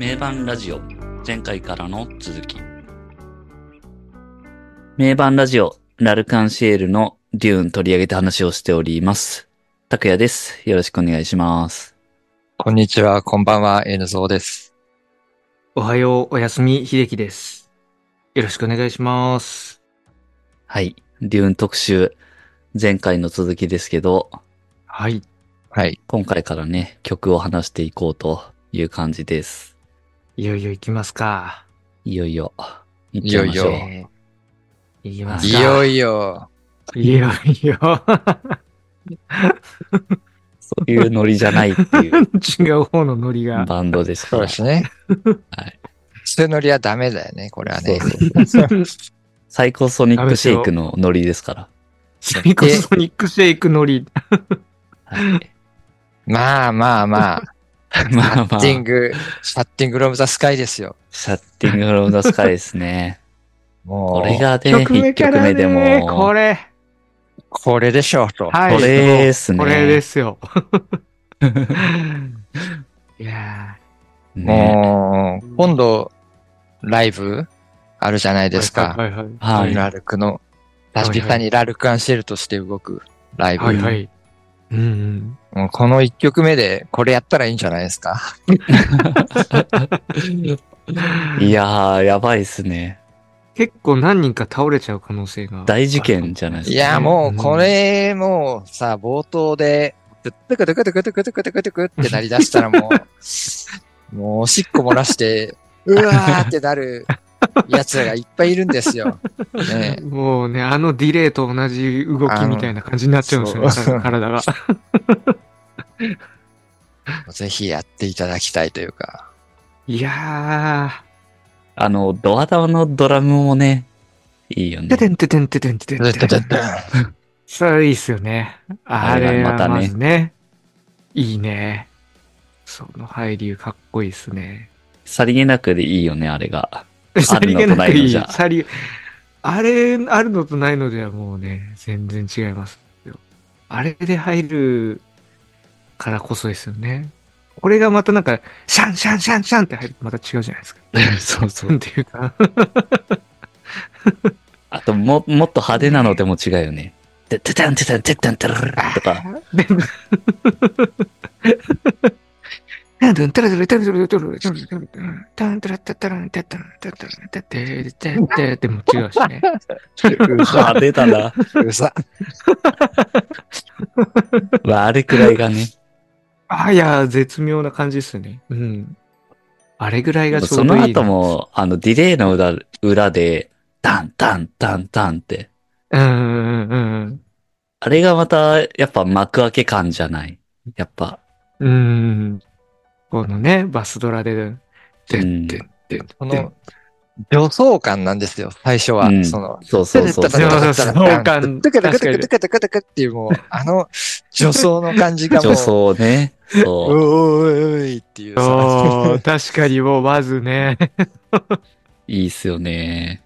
名盤ラジオ前回からの続き名盤ラジオラルカンシエルのデューン取り上げて話をしております。拓也です。よろしくお願いします。こんにちは、こんばんは、N ゾーです。おはよう、おやすみ、秀樹です。よろしくお願いします。はい。デューン特集前回の続きですけど、はい。はい。今回からね、曲を話していこうという感じです。いよいよ行きますか。いよいよ、行っちゃいましょう。いよえー行きますか。いよいよ、いよいよ。そういうノリじゃないっていう 違う方のノリが。バンドですから。そうですね。はい。そういうノリはダメだよね、これはね。そうそうサイコソニックシェイクのノリですから。サイコソニックシェイクノリ。はい。まあまあまあ、まあまあシャッ、ティング、シャッティングロムザスカイですよ。シャッティングフロムザスカイですね。もう、これがね、曲目一から曲目でね、も、これ。これでしょうと。はい。これですねこれですよ。いやね、もう、今度、ライブ？あるじゃないーですか。はいはいはい。ラルクの、確かにラルクアンシエルとして動くライブ。はい。はいはい。うんうん。この一曲目でこれやったらいいんじゃないですか？いやー、やばいっすね。結構何人か倒れちゃう可能性が。大事件じゃないですか。いや、もう、これ、もうさ、冒頭で、トゥクトゥクトゥクトゥクトゥクトゥクトゥクってなりだしたらもう、もうおしっこ漏らして、うわーってなる 奴らがいっぱいいるんですよ。ねもうね、あのディレイと同じ動きみたいな感じになっちゃうんですよ体が。ぜひやっていただきたいというか。いやあの、ドア玉のドラムもね、いいよー、ねて。てんててんててんててんててん。それいいっすよね。あれはまたねね、いいね。その入りかっこいいっすね。さりげなくでいいよね、あれが。さりげなくいい。さり、あれ、あるのとないのではもうね、全然違いますよ。あれで入るからこそですよね。これがまたなんか、シャンシャンシャンシャンって入るとまた違うじゃないですか。そうそなんていうか。あと、も、もっと派手なのでも違うよね。てててんててんててんてるるとか。で、タンタンタラタラタラタラタラタラタラタンタラタタラタタラタタラタテテテでも違うしね。派手だな。うさ。まあ、あれくらいがね。あ、いや、絶妙な感じですね。うん。あれぐらいがちょうどいいな。後も、あの、ディレイの裏、裏で、タンタンタンタンって。うんうんうんあれがまた、やっぱ幕開け感じゃない。やっぱ。うん。うん。このね、バスドラで、てうんんてんてんこの、助走感なんですよ、最初は。うんその、そうそうそうそう。助走感トゥクトゥクトゥクトゥクトっていうもう、あの、助走の感じがもう、助走ね。そう。おーいおいっていう確かにもうまずね。いいっすよね。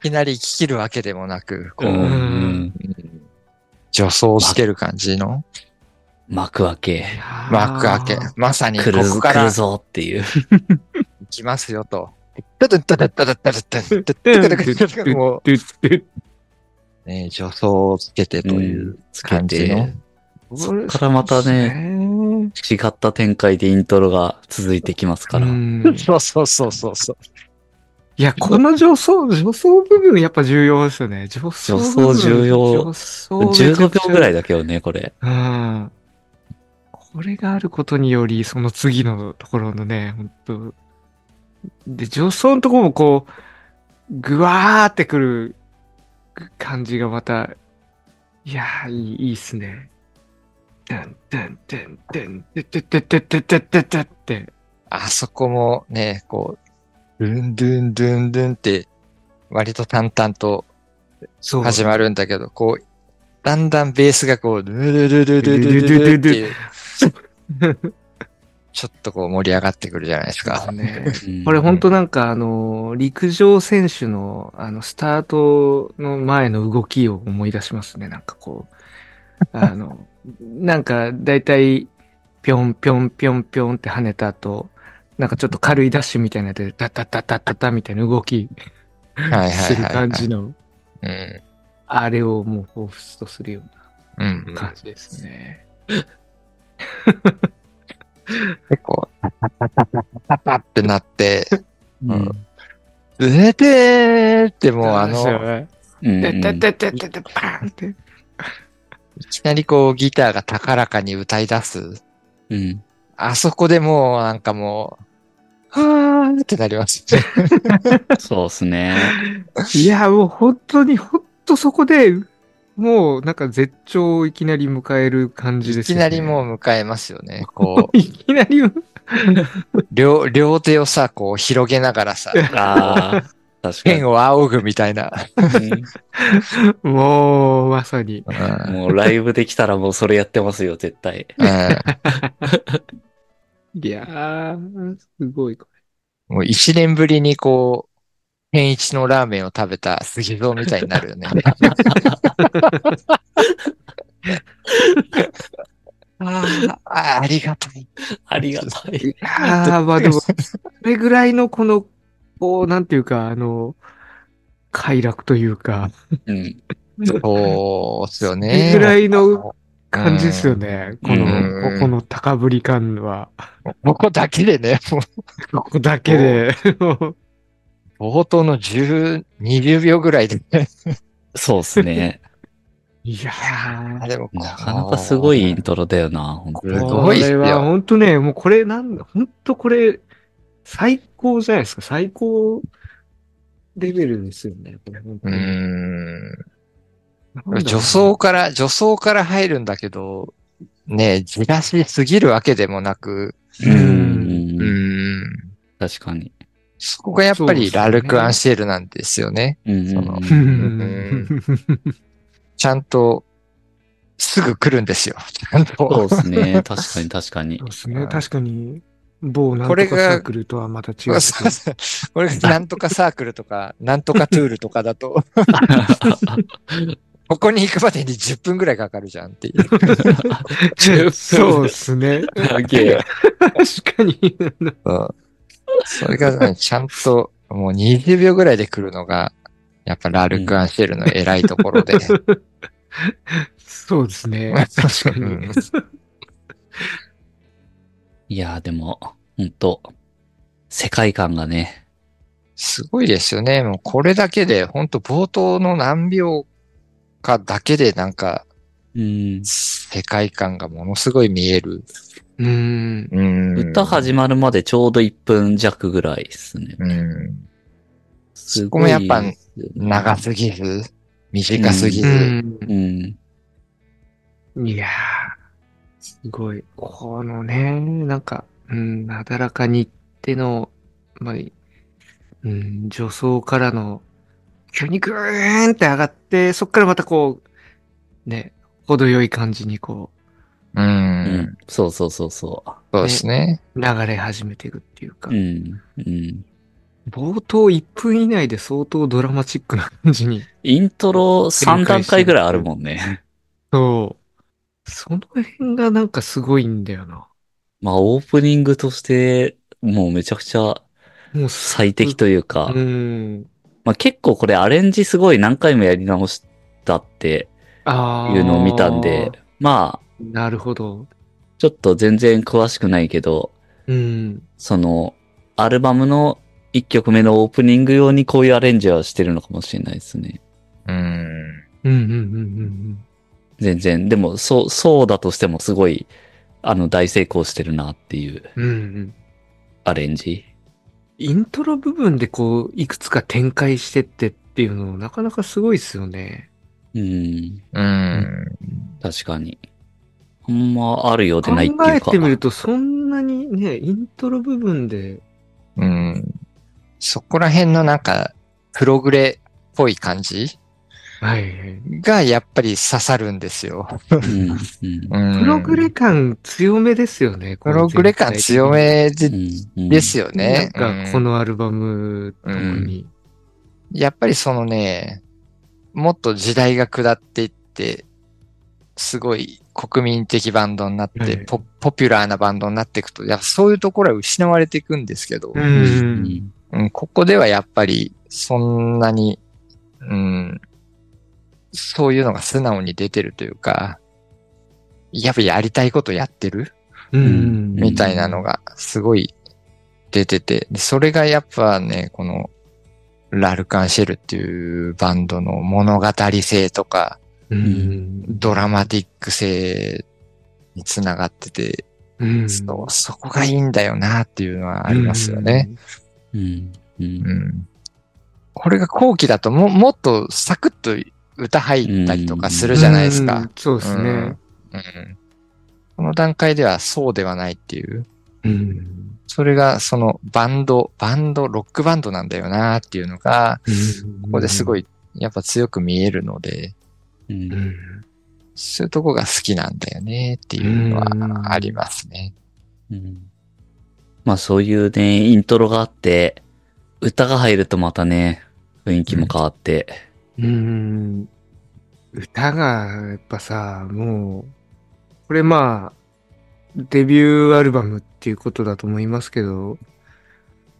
いきなり聞きるわけでもなく、こう、女装してる感じの幕開け。幕開け。まさにこ来るぞ、こから来るぞっていう。行きますよと。タタッタタッタタッタタッタッタタタタタタタもう、ね、女装をつけてという感じのて。。そっからまたね、ね。違った展開でイントロが続いてきますから。うんそうそうそうそうそう。いや、この女装、女装部分やっぱ重要ですよね。女装部分。女装重要女装めちゃくちゃ15秒ぐらいだけどね、これ。うん。これがあることにより、その次のところのね、本当で、女装のところもこう、ぐわーってくる感じがまた、いやー、いい、いいっすね。てんてんてんてんてててててててて。あそこもね、こう、ドゥンドゥンドゥンドゥンって、割と淡々と。始まるんだけど、こう、だんだんベースがこう、ルルルルルルルルルっていう、ちょっとこう盛り上がってくるじゃないですか。これ本当なんかあの、陸上選手のあの、スタートの前の動きを思い出しますね。なんかこう、あの、なんかだいたいぴょんぴょんぴょんぴょんって跳ねた後、なんかちょっと軽いダッシュみたいなので、タタタタタタみたいな動きはいする、感じの、うん。あれをもう彷彿とするよううんな。感じですね。結構、パパパパパパパってなって、うん。うえてーってもうあの、うんてってってってってパーンって。いきなりこうギターが高らかに歌い出す。うん。あそこでもうなんかもう、はーってなります。そうっすね。いや、もう本当に、本当そこで、もうなんか絶頂をいきなり迎える感じいですよね。きなりもう迎えますよね。こ いきなり、う、両、両手をさ、こう広げながらさ、ああ、確かに剣。を仰ぐみたいな。もう、まさに。うんもうライブできたらもうそれやってますよ、絶対。うん いやー、すごい。もう一年ぶりにこう、天一のラーメンを食べた杉蔵みたいになるよね。あーあ、ありがたい。ありがたい。いやー、まあでも、それぐらいのこの、こう、なんていうか、あの、快楽というか、うん。そうっすよそれね。ぐらいの感じですよね。こうんの、ここの高ぶり感は、ここだけでね、もうここだけで。冒頭の10、20秒ぐらいでね。そうっすね。いやー、あでもなかなかすごいイントロだよな、本当すごいっすよこれは本当ね、もうこれなんだ、本当これ、最高じゃないですか。最高レベルですよね。これ本当うにん。女装から、女装から入るんだけど、ねじらしすぎるわけでもなく、う。うんうん。確かに。そこがやっぱりラルク・アンシェルなんですよね。ちゃんと、すぐ来るんですよ。ちゃんそうと。ですね。確かに確かにそう。ですね。確かに、某なんことれがかサークルとはまた違う。これが なんとかサークルとか、なんとかトゥールとかだと、ここに行くまでに10分ぐらいかかるじゃんっていう。そうですね。確かに。それがね、ちゃんと、もう20秒ぐらいで来るのが、やっぱラルク・アンシェルの偉いところで。そうですね。確かに。いやーでも、ほんと、世界観がね、すごいですよね。もうこれだけで、ほんと冒頭の何秒かだけでなんか、うん。世界観がものすごい見える。うん。うん。歌始まるまでちょうど1分弱ぐらいですね。うん。すここもやっぱ長すぎず、短すぎうず。うん。ん。いやー、すごい。このね、なんか、うん、なだらかにっての、まあ、うん、女装からの、急にグーンって上がって、そっからまたこう、ね、程よい感じにこう。うんん。そうそうそうそそうですね。う、流れ始めていくっていうかう。う、ん。うん。冒頭1分以内で相当ドラマチックな感じに。イントロ3段階ぐらいあるもんね。そう。その辺がなんかすごいんだよな。まあ、オープニングとして、もうめちゃくちゃ最適というか、うん。まあ結構これアレンジすごい何回もやり直したってああ。いうのを見たんで、まあ、なるほど。ちょっと全然詳しくないけど、うん。その、アルバムの1曲目のオープニング用にこういうアレンジはしてるのかもしれないですね。うん。うんうんうんうん全然。でも、そう、そうだとしてもすごい、あの、大成功してるなっていううん。うんうん。アレンジ。イントロ部分でこう、いくつか展開してってっていうの、なかなかすごいですよね。うん、うん。確かに。あんまあるようで考ないっていうか。えてみると、そんなにね、イントロ部分で、うん。そこら辺のなんか、プログレっぽい感じ？はいはい。がやっぱり刺さるんですよ。うん、うんうんプログレ感強めですよね。プログレ感強めでうんですよね。なんか、こうんのアルバム、特に。やっぱりそのね、もっと時代が下っていって、すごい、国民的バンドになって、はいポ、ポピュラーなバンドになっていくと、やっぱそういうところは失われていくんですけど、う。うんん。うん、ここではやっぱり、そんなに、うん、そういうのが素直に出てるというか、やっぱやりたいことやってるうん。みたいなのがすごい出てて、でそれがやっぱね、この、ラルカンシェルっていうバンドの物語性とか、うん。ドラマティック性につながってて、うん。そうそこがいいんだよなっていうのはありますよね。うん。う。うんん。これが後期だとも、もっとサクッと歌入ったりとかするじゃないですかうん。。そうですね。うん。この段階ではそうではないっていう。うん。それがそのバンド、バンド、ロックバンドなんだよなっていうのが、ここですごい。いやっぱ強く見えるので、うんうん。そういうとこが好きなんだよねっていうのはありますね。うんまあそういうね、イントロがあって、歌が入るとまたね、雰囲気も変わって。うん。歌が、やっぱさ、もう、これまあ、デビューアルバムっていうことだと思いますけど、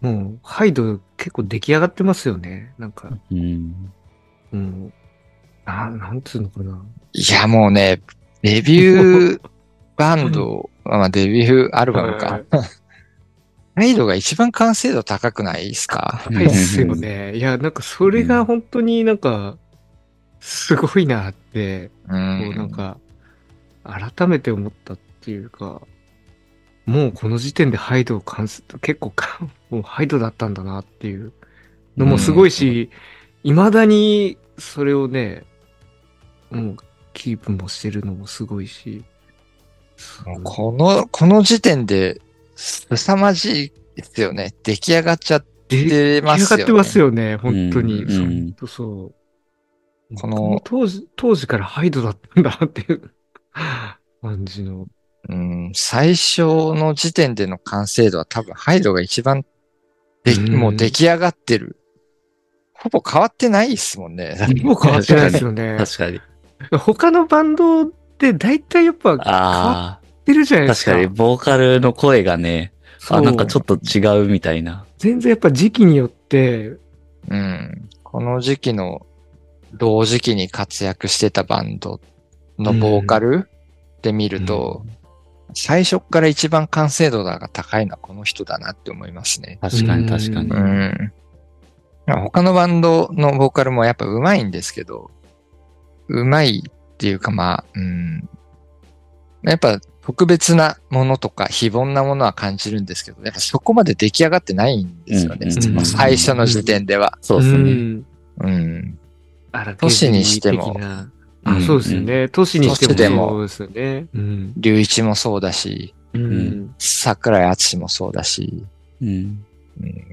もう、ハイド結構出来上がってますよね。なんか、うん。もう、な、なんつうのかな。いやもうね、デビューバンド、まあデビューアルバムか。ライドが一番完成度高くないですか？高いっすよね。いや、なんかそれが本当になんか、すごいなって、う。こうなんんか、改めて思ったっていうか、もうこの時点でハイドを完成、結構か、もうハイドだったんだなっていうのもすごいし、未だにそれをね、もうキープもしてるのもすごいし、この、この時点で、凄まじいですよね。出来上がっちゃってますよね。出来上がってますよね、本当に。うんそう本当そう。このこの当時、当時からハイドだったんだなっていう 感じの。うん、最初の時点での完成度は多分ハイドが一番で、うんもう出来上がってる。ほぼ変わってないですもんね。もう変わってないですよね。確かに。他のバンドって大体やっぱ変わあってるじゃないあ、ですか。確かに、ボーカルの声がね、あ、なんかちょっと違うみたいな。全然やっぱ時期によって、うん。この時期の同時期に活躍してたバンドのボーカルで見ると、最初から一番完成度が高いのはこの人だなって思いますね。確かに確かにう。うん。まあ他のバンドのボーカルもやっぱ上手いんですけど、上手いっていうかまあ、うん。やっぱ特別なものとか非凡なものは感じるんですけど、やっぱそこまで出来上がってないんですよね。うん最初の時点では。そうですね。ん。うん。荒都市にしてもあ、うんそうですよね。都市にしてもそうですよね。うん。龍一もそうだし、うん。桜井敦もそうだし、うん。うん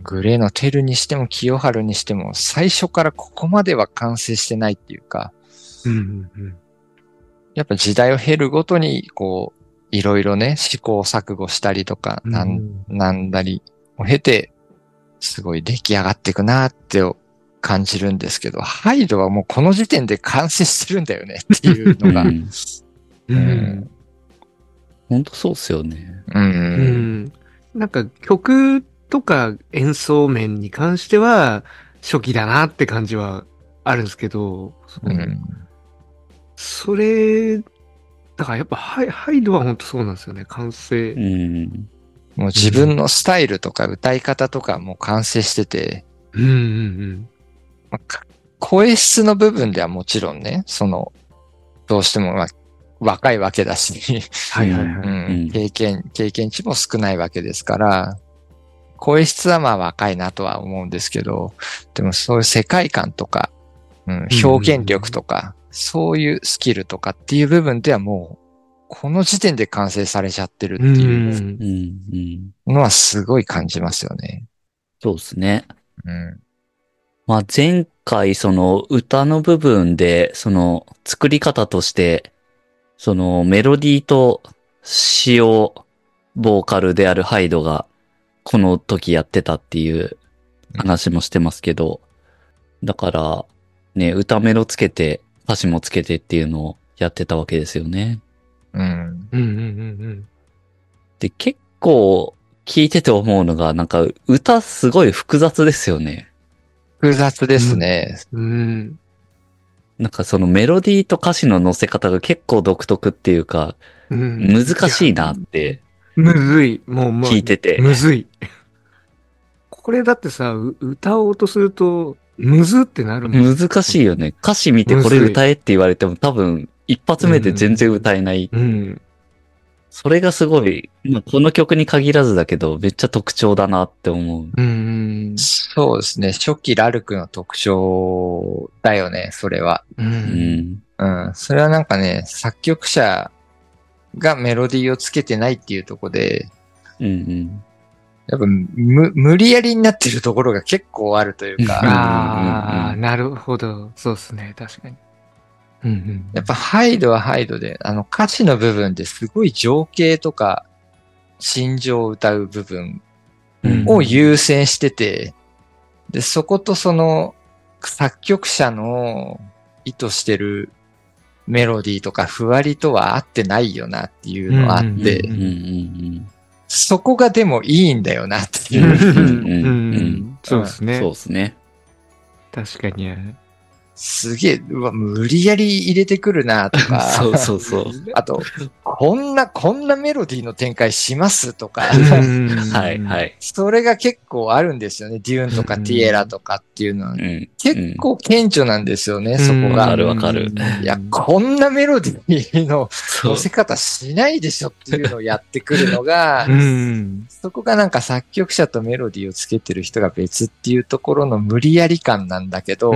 グレーのテルにしても清春にしても最初からここまでは完成してないっていうか、うん。うんやっぱ時代を経るごとに、こう、いろいろね、試行錯誤したりとか、うん。なん、なんだりを経て、すごい出来上がっていくなって感じるんですけど、ハイドはもうこの時点で完成してるんだよねっていうのが。ううん。うんん。本当そうっすよね。う。うんん。なんか曲とか演奏面に関しては初期だなって感じはあるんですけど、うん。それ、だからやっぱハイハイドは本当そうなんですよね。完成う。ん。もう自分のスタイルとか歌い方とかもう完成してて、うんうんまあか声質の部分ではもちろんね、その、どうしてもまあ若いわけだし、はいはいはい。ううんん、経験、経験値も少ないわけですから、声質はまあ若いなとは思うんですけど、でもそういう世界観とか、うん、表現力とか、そういうスキルとかっていう部分ではもう、この時点で完成されちゃってるってうんいう。のはすごい感じますよね。そうですね。うん。まあ前回その歌の部分で、その作り方として、そのメロディーと詩をボーカルであるハイドがこの時やってたっていう話もしてますけど、だからね、歌メロつけて歌詞もつけてっていうのをやってたわけですよね。うん。うんうんうんで、結構聞いてて思うのが、なんか歌すごい複雑ですよね。複雑ですね。うん。うん。なんかそのメロディーと歌詞の乗せ方が結構独特っていうか、うん難しいなってむずい。もう、もう。聞いてて。むずい。これだってさ、う歌おうとすると、むずってなる。難しいよね。歌詞見てこれ歌えって言われても多分一発目で全然歌えない。うん。それがすごい、まあこの曲に限らずだけど、めっちゃ特徴だなって思う。うん。そうですね。初期ラルクの特徴だよね、それは。う。うんん。うん。それはなんかね、作曲者がメロディーをつけてないっていうところで、うんうん。やっぱむ、無理やりになってるところが結構あるというか、ああ、うんなるほど。そうですね。確かに。うんうん。やっぱハイドはハイドで、あの歌詞の部分ですごい情景とか心情を歌う部分うんを優先してて、で、そことその作曲者の意図してるメロディーとかふわりとは合ってないよなっていうのがあって、うんうんうんそこがでもいいんだよなっていう。そうですねそう。ですね。確かに。すげえ、うわ、無理やり入れてくるなとか。そうそうそう。あと、こんな、こんなメロディーの展開しますとか。はい、はい。それが結構あるんですよね。デューンとかティエラとかっていうのはう。ん。結構顕著なんですよね、そこが。わかるわかるいや、こんなメロディーの乗せ方しないでしょっていうのをやってくるのがう、ん。そこがなんか作曲者とメロディーをつけてる人が別っていうところの無理やり感なんだけど、う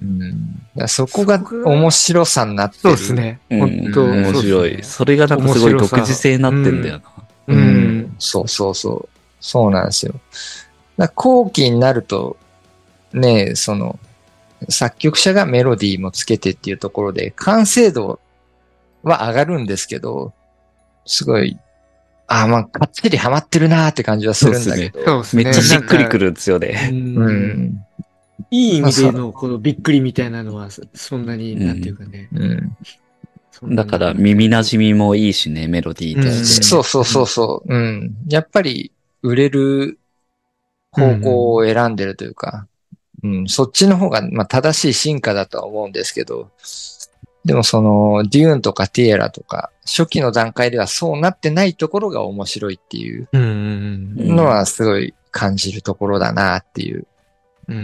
うんん。うんそこが面白さになってる。そうですね。うん。本当面白い。それがなんかすごい独自性になってんだよな。ううんん。そうそうそう。そうなんですよ。後期になると、ねその、作曲者がメロディーもつけてっていうところで、完成度は上がるんですけど、すごい、ああ、まあ、かっちりハマってるなーって感じはするんだけど。そうですね。めっちゃしっくりくる。るんですよね。ううん。ん。いい意味での、このびっくりみたいなのは、そそんなに、なんていうかね。うん。そんだから耳馴染みもいいしね、メロディーとうん。そうそうそうそう。うん。やっぱり、売れる方向を選んでるというか、うん、そっちの方が、まあ、正しい進化だとは思うんですけど、でもその、デューンとかティエラとか、初期の段階ではそうなってないところが面白いっていうのはすごい感じるところだなっていう。うん。う。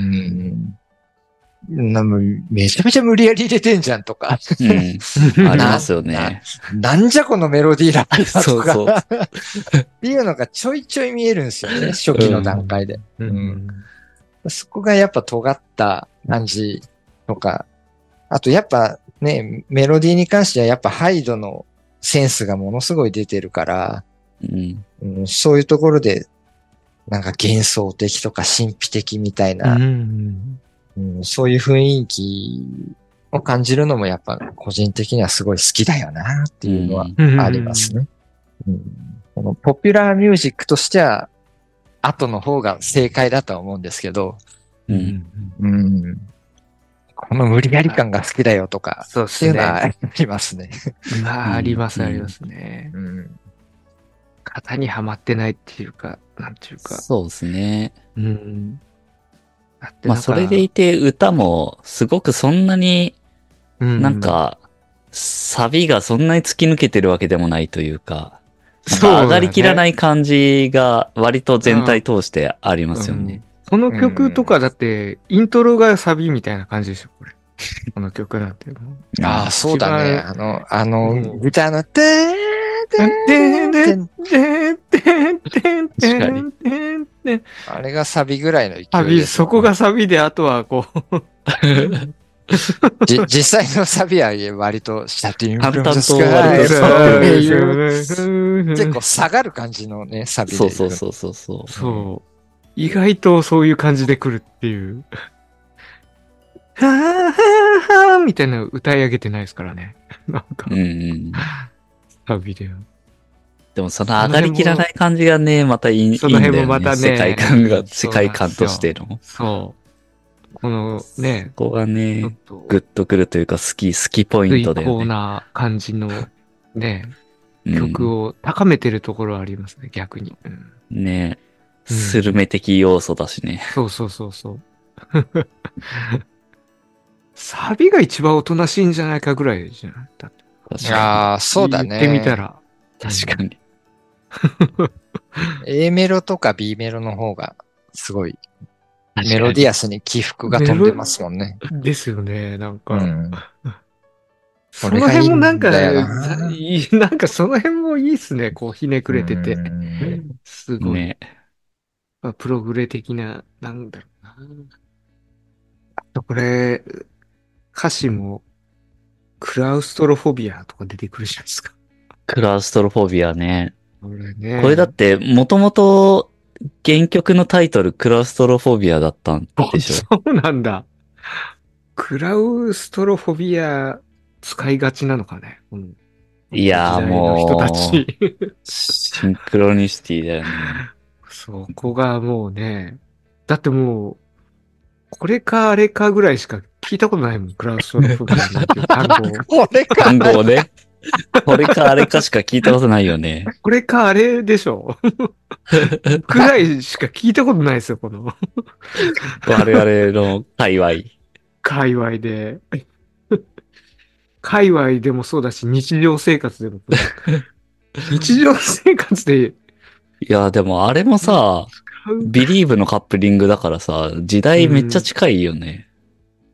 うんん。なもうめちゃめちゃ無理やり入れてんじゃんとか、うん。ありますよね。なんじゃこのメロディーラインだとか、そうそうっていうのがちょいちょい見えるんですよね、初期の段階で。うん。そこがやっぱ尖った感じとか、あとやっぱね、メロディーに関してはやっぱハイドのセンスがものすごい出てるから、うん。うん、そういうところで、なんか幻想的とか神秘的みたいな、うん。うんそういう雰囲気を感じるのもやっぱ個人的にはすごい好きだよなっていうのはうんありますね。うんこのポピュラーミュージックとしては、後の方が正解だとは思うんですけど、う。うんん。うん。この無理やり感が好きだよとか、そうですっていうのはね。ありますね。まあ、あります、うんありますね。うん。型にはまってないっていうか、なんていうか。そうですね。うん。まあ、それでいて歌もすごくそんなにうんなん、か、サビがそんなに突き抜けてるわけでもないというか上がりきらない感じが割と全体通してありますよね。この曲とかだって、イントロがサビみたいな感じでしょ、これ。この曲なんてもう。ああ、そうだね。あの、あうの、んギターの、てーてーてーてーあれがサビぐらいの勢いサビ、そこがサビで、あとはこう、じ実際のサビは割とシャティン淡々と結割と構下がる感じのね、サビで。そうそうそうそうそう。そう。意外とそういう感じで来るっていう。はぁはぁはぁみたいなの歌い上げてないですからね。なんかうん、うん。サビでは。でもその上がりきらない感じがね、またいいいいんそのだよね。辺もまたね世界観が、世界観としての。そう。このね、ここがね、と、グッとくるというか好き、好きポイントだ最高。な感じのね、うん曲を高めてるところはありますね、逆に。うんねうんスルメ的要素だしね。そうそうそうそう。サビが一番おとなしいんじゃないかぐらいじゃない？だって確かああ、そうだね。言ってみたら。に。確かに。A メロとか B メロの方が、すごい、メロディアスに起伏が飛んでますもんね。ですよね、なんか。うん。その辺もなんか、それがいいんだよななんかその辺もいいっすね、こうひねくれててう。んすごい。ねまあプログレ的な、なんだろうな。あとこれ、歌詞も、クラウストロフォビアとか出てくるじゃないですか。クラウストロフォビアね。これね。これだって、もともと原曲のタイトル、クラウストロフォビアだったんでしょ？そうなんだ。クラウストロフォビア使いがちなのかね？このいやー時代の人たもち。う、シンクロニシティだよね。そこがもうね、だってもう、これかあれかぐらいしか聞いたことないもん、クラウストロフォビアなんていう単語を。これか。単語をね。これかあれかしか聞いたことないよね。これかあれでしょ ぐらいしか聞いたことないですよ、この我々の界隈。界隈で。界隈でもそうだし、日常生活でも。日常生活でいや、でもあれもさ、ビリーブのカップリングだからさ、時代めっちゃ近いよね。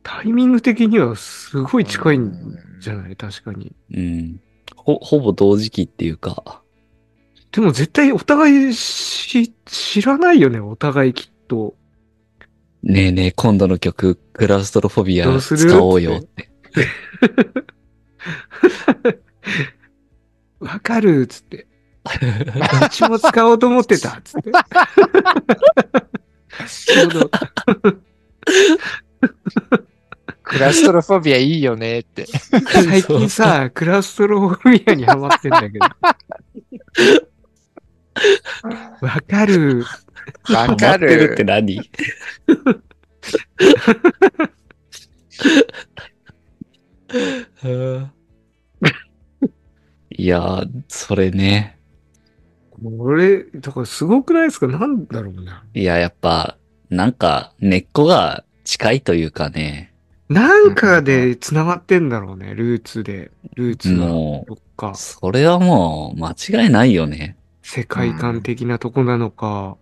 タイミング的にはすごい近いんじゃない？確かに。うん。ほ、ほぼ同時期っていうか。でも絶対お互いし知らないよね、お互いきっと。ねえねえ、今度の曲、クラウストロフォビア使おうよって。わかるっつって。うちも使おうと思ってたっつって。ちょうどクラストロフォビアいいよねって。最近さ、クラストロフォビアにハマってんだけど。わかる。わかハマってるってる。何？いやー、それね。俺、だからすごくないですか？なんだろうな。いや、やっぱ、なんか、根っこが近いというかね。なんかで繋がってんだろうね、ルーツで。ルーツが。もどっかう、、それはもう、間違いないよね。世界観的なとこなのか。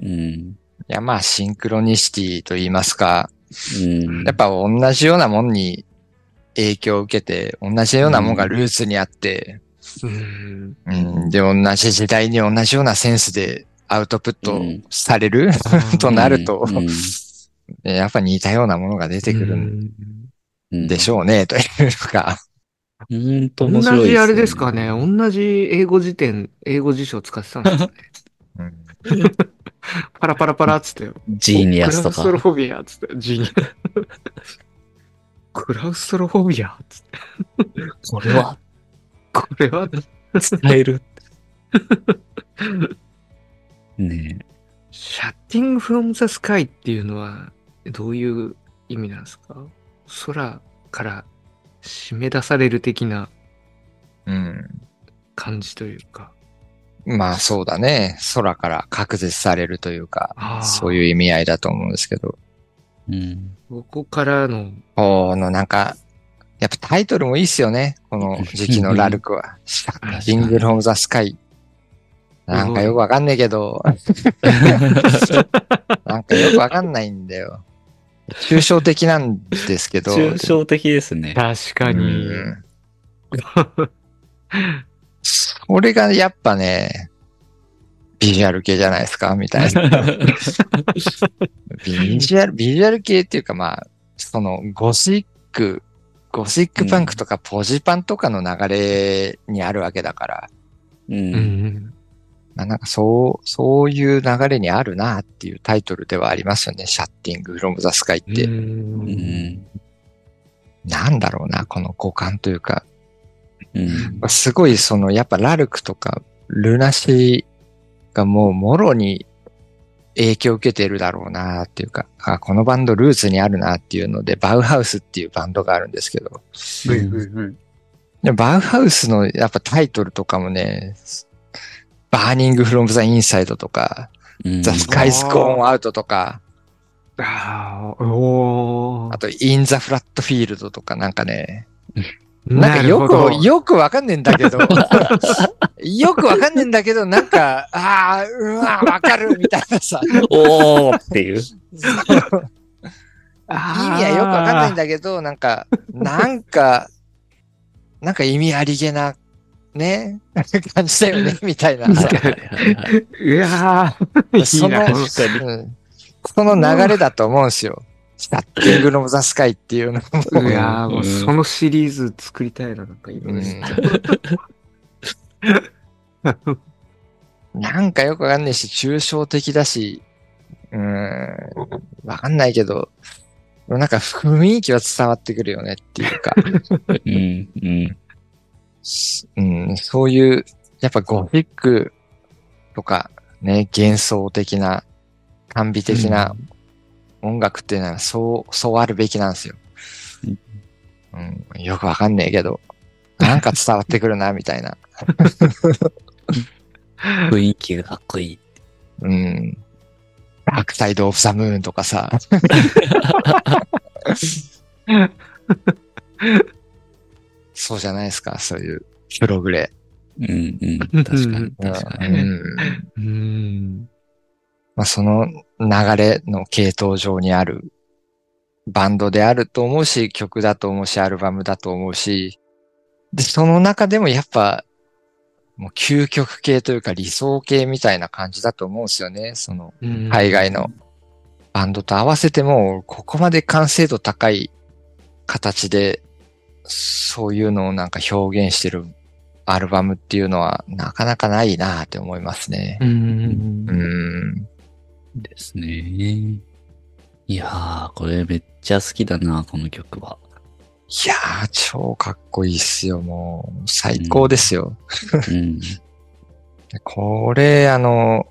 うん。いや、まあ、シンクロニシティと言いますか、うん。やっぱ同じようなもんに影響を受けて、同じようなもんがルーツにあって、うん。うん、で、同じ時代に同じようなセンスでアウトプットうんされる、となると、うんやっぱ似たようなものが出てくるんうんでしょうね、というのが。ほんと同面白いじあれですかね。同じ英語辞典、英語辞書使ってたんですかね。うんパラパラパラっつって。ジーニアスとかクラウストロ。フォビアっつって。ジーニアクラウストロフォビアっつって。これはこれは、伝える。ねシャッティングフロムザスカイっていうのはどういう意味なんですか？空から締め出される的なうん。感じというか。まあそうだね。空から隔絶されるというか、そういう意味合いだと思うんですけど。え。うん。ここからの、このなんか、やっぱタイトルもいいっすよね。この時期のラルクは。シャッティング・フロム・ザ・スカイ。なんかよくわかんないけど、なんかよくわかんないんだよ。抽象的なんですけど。抽象的ですね。確かうに。んそれがやっぱね、ビジュアル系じゃないですか？みたいな。ビジュアル、ビジュアル系っていうかまあ、そのゴシック、ゴシックパンクとかポジパンとかの流れにあるわけだから、う。うんん。まあなんかそう、そういう流れにあるなっていうタイトルではありますよね。シャッティング・フロム・ザ・スカイって。うんん。なんだろうな、この五感というか、うん。すごいその、やっぱラルクとかルナシーがもうもろに影響を受けてるだろうなっていうか、あ、このバンドルーツにあるなっていうので、バウハウスっていうバンドがあるんですけど、でもバウハウスのやっぱタイトルとかもね、バーニングフロムザインサイドとか、うん。ザスカイスコーンアウトとか、ああ、おー。あとインザフラットフィールドとかなんかね、なんかよく、よくわかんねえんだけど、よくわかんねえんだけど、なんか、ああ、うわ、わかるみたいなさ、おーっていう。意味はよくわかんないんだけど、なんか、なんか、なんか意味ありげな、ね、感じだよね、みたいなさ。はいはいはいいやー、いその。うんその流れだと思うんですよ。スタッキングのザスカイっていうのも。いやー、もううんそのシリーズ作りたいな、なんか今うね。ん なんかよくわかんないし、抽象的だし、うーん、わかんないけど、なんか雰囲気は伝わってくるよねっていうか、うん、うん。うん、そういう、やっぱゴシックとかね、幻想的な、甘美的な音楽っていうのはそう、そうあるべきなんですよ。うん、よくわかんねえけど、なんか伝わってくるな、みたいな。雰囲気がかっこいい。うん。ダークサイドオブザムーンとかさ。そうじゃないですか、そういうプログレ。うん、うん。確かに、確かに。うん。うん。まあ、その流れの系統上にあるバンドであると思うし、曲だと思うし、アルバムだと思うし、で、その中でもやっぱ、もう究極系というか理想系みたいな感じだと思うん。ですよね。その海外のバンドと合わせても、ここまで完成度高い形で、そういうのをなんか表現してるアルバムっていうのはなかなかないなって思いますねう。ん。うん。ですね。いやー、これめっちゃ好きだな、この曲は。いやー、超かっこいいっすよ、もう。最高ですよ。うん。これ、あの、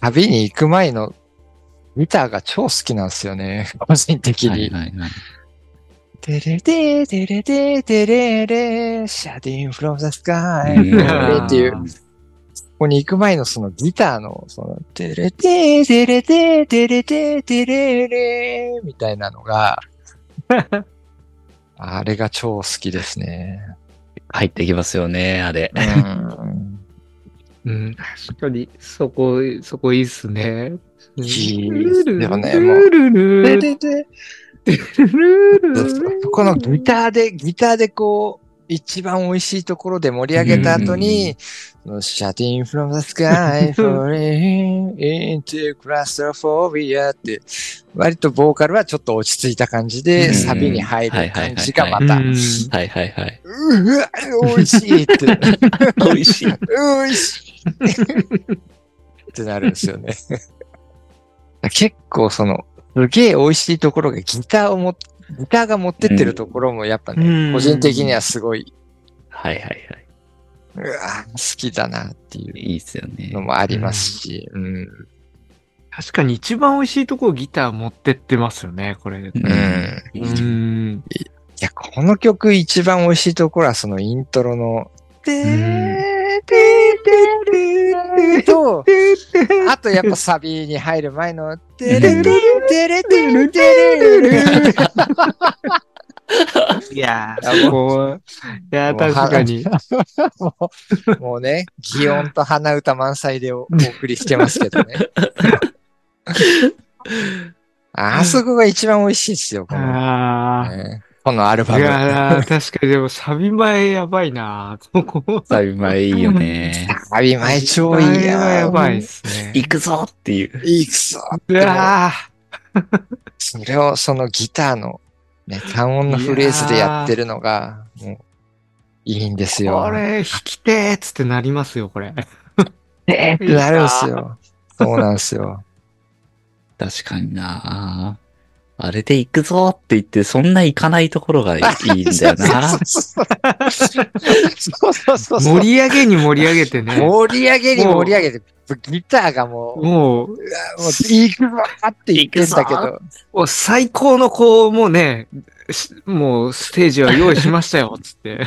旅に行く前のギターが超好きなんですよね。個人的に。はいはいはい。テレテテレテテレレ、シャディンフロムザスカイ、うんっていう、ここに行く前のそのギターの、その、テレテテレテテレテテレレ、みたいなのが、あれが超好きですね。入ってきますよね、あれ。うんうん。確かに、そこ、そこいいっすね。いいっすよねもうルルルででで、ルルルこのギターで、ギターでこう、一番美味しいところで盛り上げた後に、シャティン from the sky, falling into claustrophobia って、割とボーカルはちょっと落ち着いた感じで、うんサビに入る感じがまた、うんはいはいはい。うわ、美味しいって、美味しい。美味しいってなるんですよね。結構その、すげえ美味しいところがギターをも、ギターが持ってってるところもやっぱね、うん個人的にはすごい、はいはいはい。うわ好きだなっていういいっすよねの。もありますし、うん。確かに一番美味しいとこギター持ってってますよね、これ。ううん。うん。いや、この曲一番美味しいところはそのイントロの、てーてーてーてーと、あとやっぱサビに入る前の、てれてれてれてれてれれいやいやー、こう、いやー、確かに。もう、もうね、擬音と鼻歌満載でおお送りしてますけどね。あそこが一番美味しいですよ、この、あねこのアルあ。バム。いやー、確かにでもサビ前やばいなここ。サビ前いいよね。サビ前超いいサビ前ややばいっすね。行くぞっていう。いくぞうわそれをそのギターのね、単音のフレーズでやってるのが、もう、いいんですーよ。これ、弾きてーっつってなりますよ、これ。えーってなるんですよ。そうなんですよ。確かになあれで行くぞって言って、そんな行かないところがいいんだよな。そうそうそう。盛り上げに盛り上げてね。盛り上げに盛り上げて、ギターがもう、もう、もう、行くぞって言ってんだけど、もう最高のこう、もうね、しもうステージは用意しましたよ、つって。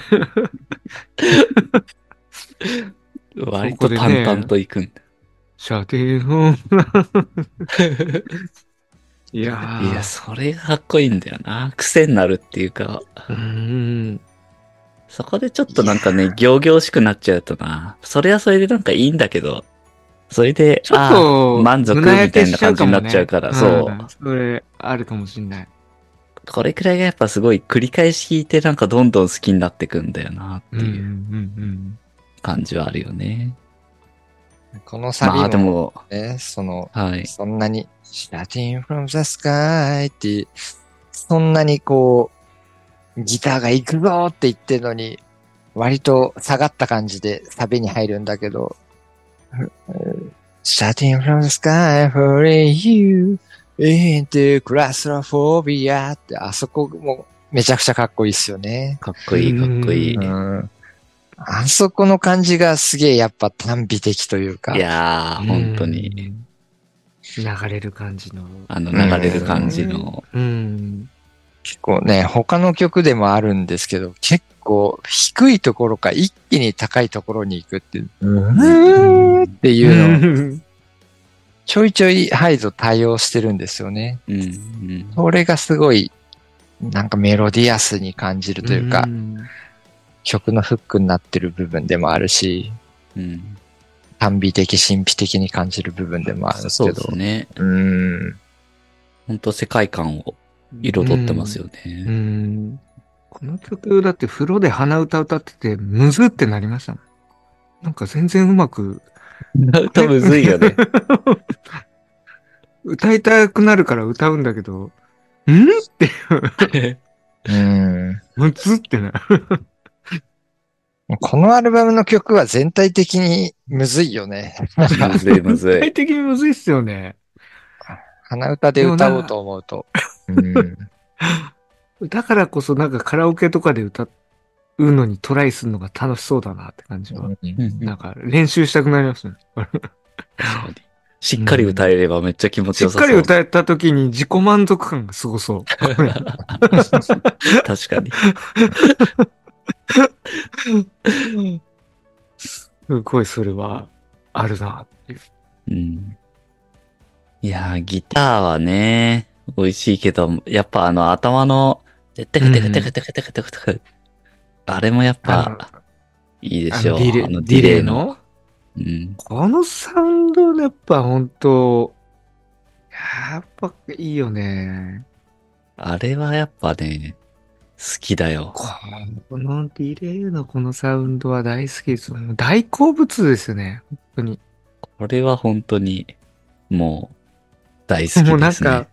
割と淡々と行くんだ。射程の、いやーいや、それがかっこいいんだよな。癖になるっていうか、うーん。そこでちょっとなんかね、行々しくなっちゃうとな、それはそれでなんかいいんだけど、それで、ちょっあと、あ満足みたいな感じになっちゃうから、そう。んそれ、あるかもしんない。これくらいがやっぱすごい繰り返し聞いてなんかどんどん好きになってくんだよなっていううん。感じはあるよね。このサビまあでもも、ね、その、はい。そんなに、starting from the sky って、そんなにこう、ギターが行くぞって言ってるのに、割と下がった感じでサビに入るんだけど、starting from the sky for you into claustrophobia って、あそこもめちゃくちゃかっこいいっすよね。かっこいい、かっこいい。ううん。あそこの感じがすげえやっぱ短美的というか。いやー、本当に、うん。流れる感じの。あの流れる感じの、うん。結構ね、他の曲でもあるんですけど、結構低いところから一気に高いところに行くっていう、うーっていうのをちょいちょいハイド対応してるんですよね。うん、うん。それがすごい、なんかメロディアスに感じるというか、ん曲のフックになってる部分でもあるし、うん、短美的、神秘的に感じる部分でもあるんですそうけど。ですね。うーん。本当世界観を彩ってますようね。ん。この曲、だって風呂で鼻歌歌ってて、むずってなりましたもん。なんか全然うまく、歌むずいよね。歌いたくなるから歌うんだけど、ん？って、うーん。むずってなる。このアルバムの曲は全体的にむずいよね。むずいむず具体い。的にむずいっすよね。鼻歌で歌おうと思うと。うん。だからこそなんかカラオケとかで歌うのにトライするのが楽しそうだなって感じは。うんなんか練習したくなりますね。確かにしっかり歌えればめっちゃ気持ちしっよさそう。かり歌えた時に自己満足感がすごそう。確かに。すごいそれはあるなっていう。うん。いや、ギターはね、美味しいけど、やっぱあの頭の、テクテクテクテクテクテクテクテク。あれもやっぱ、いいでしょう。ディレあのディレイのうん。このサウンドやっぱ本当やっぱいいよね。あれはやっぱね、好きだよ。このディレイのこのサウンドは大好きです。大好物ですよね。本当に。これは本当に、もう、大好きですね。もうなんか、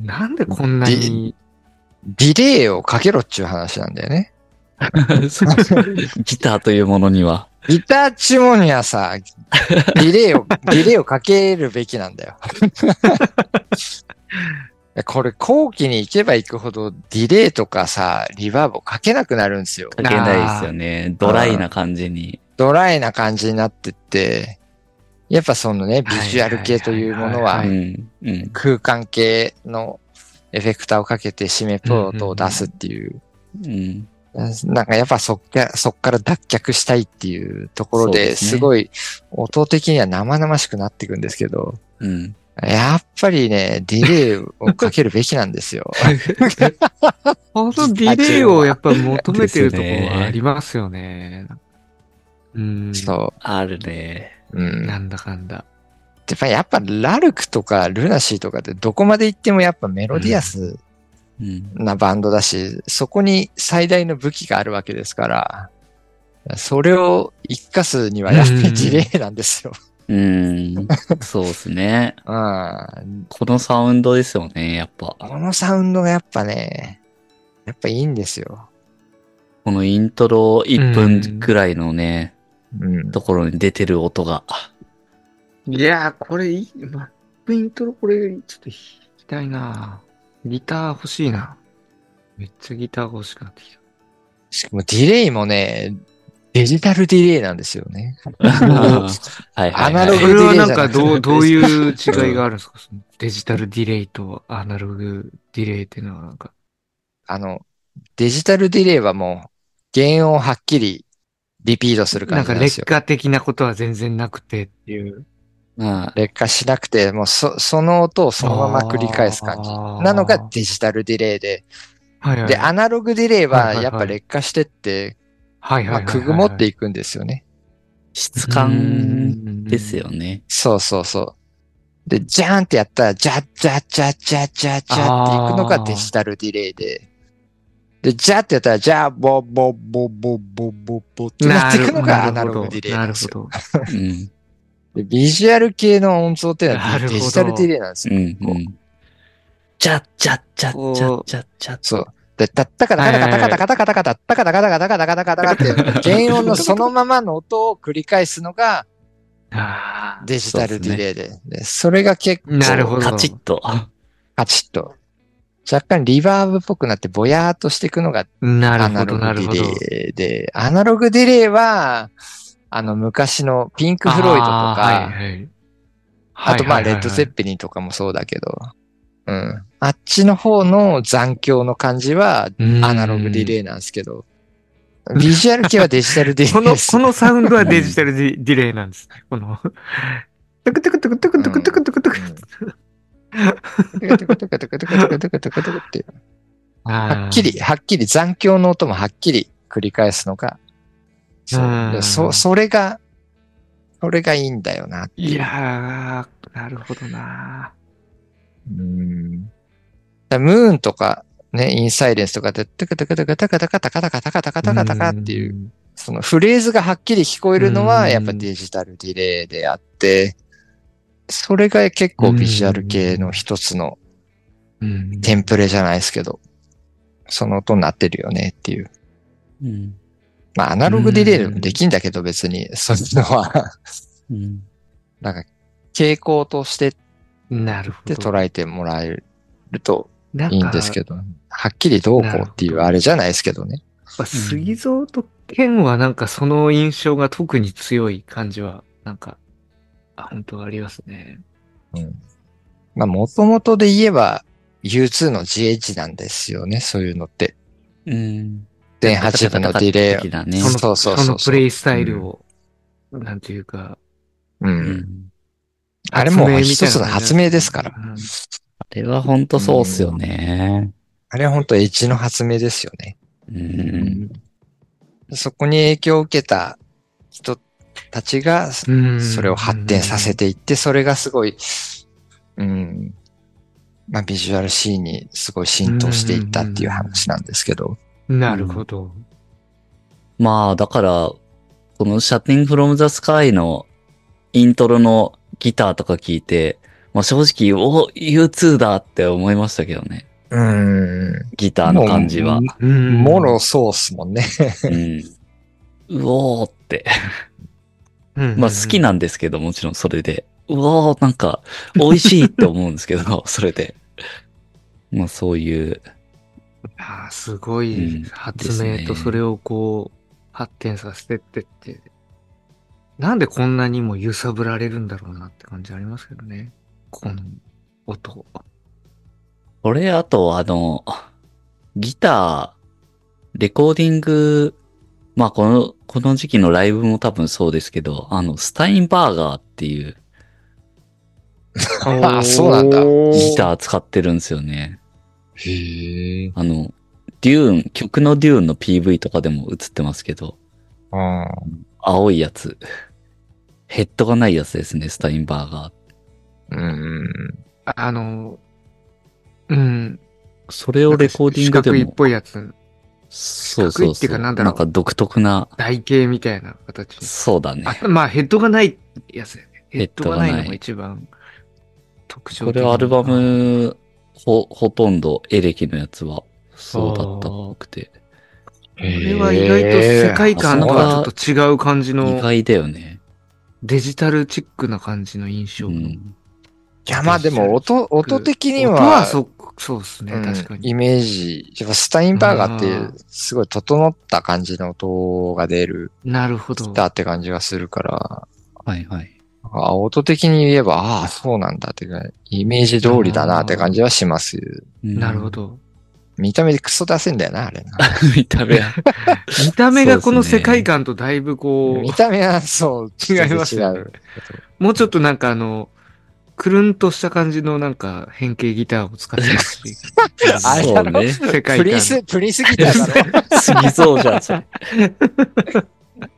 なんでこんなに、ディレイをかけろっちゅう話なんだよね。ギターというものには。ギターチモにはさ、ディレイを、ディレイをかけるべきなんだよ。これ後期に行けば行くほどディレイとかさ、リバーブをかけなくなるんですよ。かけないですよね。ドライな感じに。ドライな感じになってって、やっぱそのね、ビジュアル系というものは。空間系のエフェクターをかけて締めプロトを出すっていう。うん。なんかやっぱそっから、そっから脱却したいっていうところで、すごい音的には生々しくなっていくんですけど、うん。やっぱりね、ディレイをかけるべきなんですよ。このディレイをやっぱ求めてるところはありますよね。うん。そあるね。う。うん。やなんだかんだ。っぱやっぱラルクとかルナシーとかってどこまで行ってもやっぱメロディアスうん。なバンドだし、そこに最大の武器があるわけですから、それを生かすにはやっぱりディレイなんですよ。うん。そうですね。う ん。このサウンドですよね、やっぱ。このサウンドがやっぱね、やっぱいいんですよ。このイントロ1分くらいのね、うん。ところに出てる音が。いやー、これいい。マップイントロこれ、ちょっと弾きたいなギター欲しいな。めっちゃギターが欲しくなってきた。しかもディレイもね、デジタルディレイなんですよね。はいはい、はい。アナログディレイじゃなくてかどう、どういう違いがあるんですか？デジタルディレイとアナログディレイっていうのはなんか。あの、デジタルディレイはもう、原音をはっきりリピートするなんか感じなんですよ。劣化的なことは全然なくてっていう。まあ、劣化しなくて、もうそ、その音をそのまま繰り返す感じ。なのがデジタルディレイで。はいはい。で、アナログディレイはやっぱ劣化してって、まあ、はいはいはいはい。くぐもっていくんですよね。質感ですよね。そうそうそう。で、ジャーンってやったら、ジャッジャッジャッジャッジャッジャッっていくのがデジタルディレイで。で、ジャーってやったら、ジャーボボボボボボボってなっていくのがアナログディレイなるなんですよ。ほど。うん。でビジュアル系の音像っていうのはデジタルディレイなんですうよ。ん。うん。チャッチャッチャッチャッチャッチャッ。そう。で、タッタカタカタカタカタカタカタカタッタカタカタカタカタカタカタカって、原音のそのままの音を繰り返すのがデジタルディレイで。で、それが結構、なるほどカチッと。カチッと。若干リバーブっぽくなってぼやーっとしていくのが。ア、ナログデ。ィレイで、アナログディレイは、あの昔のピンク・フロイドとか、あとまあレッド・ゼッペリンとかもそうだけど、うん。あっちの方の残響の感じはアナログディレイなんですけど、ビジュアル系はデジタルディこの、レイです。このサウンドはデジタルディレイなんですね。この、トゥクトゥクトゥクトゥクトゥクトゥクトゥクトゥク。トゥクトゥクトゥクトゥクトゥクトゥクトゥクトゥクトゥクっていうははっきり、はっきり残響の音もはっきり繰り返すのが、そうそ、それが、それがいいんだよなっていういやー、なるほどな。うん。 MOON とか、ね、 IN SILENCE とかで、タカタカタカタカタカタカタカタカタカタカタカっていう、そのフレーズがはっきり聞こえるのは、やっぱデジタルディレイであって、それが結構ビジュアル系の一つの。テンプレじゃないですけど、その音になってるよねっていう。うん。まあ、アナログディレイでもできんだけど別に、そういうのは、なんか、傾向としてなるほでど。捉えてもらえるといいんですけど、はっきりどうこうっていうあれじゃないですけどね。やっぱ杉蔵と剣はなんかその印象が特に強い感じは、なんか、あ、本当ありますね。うん。まあ、もともとで言えば、U2 の GH なんですよね、そういうのって。うん。0.8分のディレイ。そのそうそうそうそのプレイスタイルを、なんていうか、う。うんん。あれも一つの発明ですから。うんあれは本当そうっすよね。あれは本当エッジの発明ですよね。うん。そこに影響を受けた人たちが、うんそれを発展させていって、それがすごい、うん、まあビジュアルシーンにすごい浸透していったっていう話なんですけど。なるほど。まあ、だから、この Shutting from the Sky のイントロのギターとか聞いて、まあ正直、お、U2 だって思いましたけどね。うん。ギターの感じは。うんモロソースもんね。うん。うおーって。うんまあ好きなんですけど、もちろんそれで。うおー、なんか、美味しいって思うんですけど、それで。まあそういう、ああ、すごうんい発明とそれをこう、発展させてってって、なんでこんなにも揺さぶられるんだろうなって感じありますけどね。この音。これ、あと、あの、ギター、レコーディング、まあ、この、この時期のライブも多分そうですけど、あの、スタインバーガーっていう あそうなんだギター使ってるんですよね。へえ。あの、デューン、曲のデューンの PV とかでも映ってますけど、あ青いやつ。ヘッドがないやつですね、スタインバーガー。うん。あの、うん。それをレコーディングで四角いっも、ぽいやつ、そうそうそう。なんか独特な、台形みたいな形。そうだね。あまあ、ヘッドがないやつだよね。ヘヘッドがないのが一番特徴こ的れアルバム、ほ、ほとんどエレキのやつは、そうだったっぽくて。これは意外と世界観とはちょっと違う感じ意の外だよね。デジタルチックな感じの印象の。うん。いや、まあでも音、音的には、音はそそうですね、うん確かに。イメージ、やっぱスタインバーガーっていう、すごい整った感じの音が出るなるほどギ。ターって感じがするから、はいはい。あ音的に言えば、ああ、そうなんだっていイメージ通りだなって感じはします。うんなるほ。ど。見た目でクソ出せんだよな、あれな。見た目。見た目がこの世界観とだいぶこ見た目はそう、違いますよね違う。う、もうちょっとなんかあの、くるんとした感じのなんか変形ギターを使ってますし。あれだろ？そうね。世界観。プリンス、プリンスギターだろ？過ぎそうじゃん、それ。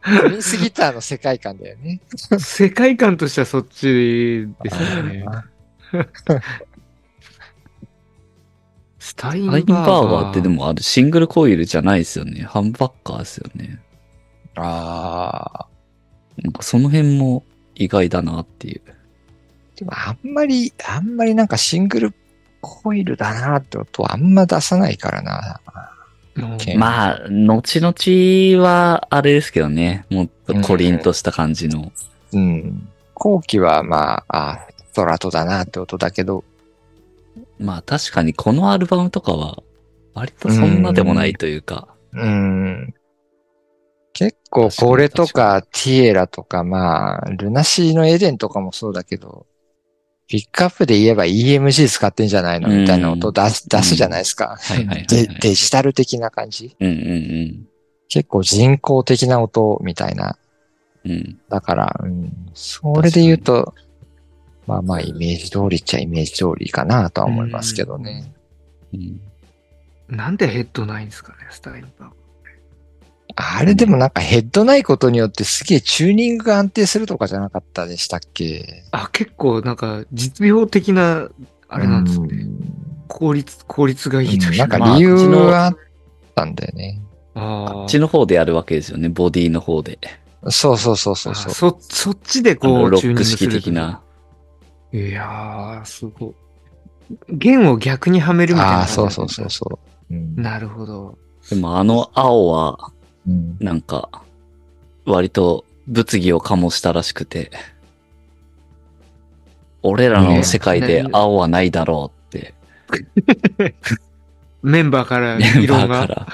プリンスギターの世界観だよね。世界観としてはそっちですよね。スタインバーハインバーガーガーってでもあれシングルコイルじゃないですよね。ハンバッカーですよね。ああ。なんかその辺も意外だなっていう。でもあんまり、あんまりなんかシングルコイルだなって音はあんま出さないからな。うんけまあ、後々はあれですけどね。もっとコリンとした感じの。うん。後期はまあ、あストラトだなって音だけど、まあ確かにこのアルバムとかは割とそんなでもないというか。うん。結構これとかティエラとかまあ、ルナシーのエデンとかもそうだけど、ピックアップで言えば EMG 使ってんじゃないのみたいな音出す、出すじゃないですか。デデジタル的な感じうんうん結構人工的な音みたいな。うん。うん。だから、うん、それで言うと、まあまあイメージ通りっちゃイメージ通りかなとは思いますけどね。うんなんでヘッドないんですかね、スタインバーガー。あれでもなんかヘッドないことによってすげえチューニングが安定するとかじゃなかったでしたっけ？あ、結構なんか実用的な、あれなんですね。うん効率、効率がいいというなんかまあ理由があったんだよね。あっちの方でやるわけですよね。ボディの方で。そうそうそうそうあそう。そ、そっちであこう、のロッチューニングするク式的。な。いやー、すごい。弦を逆にはめるみたいな。ああ、そうそうそうそう。うんなるほど。でもあの青は、うんなんか、割と物議を醸したらしくて、俺らの世界で青はないだろうって、メンバーからメン。バーから、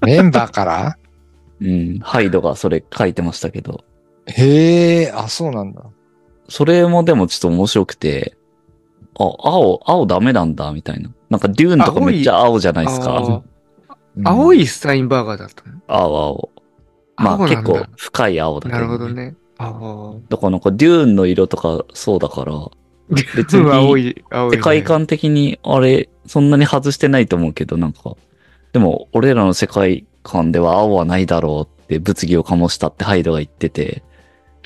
メンバーから？うん、ハイドがそれ書いてましたけど、へえ、あ、そうなんだ。それもでもちょっと面白くて、あ、青、青ダメなんだ、みたいな。なんかデューンとかめっちゃ青じゃないですあか。青いスタインバーガーだったの？青、青。まあ結構深い青だけなど、るほどね。ああ。だからなんかデューンの色とかそうだから、別に 青い、青いね。世界観的にあれ、そんなに外してないと思うけど、なんか、でも俺らの世界観では青はないだろうって物議を醸したってハイドが言ってて、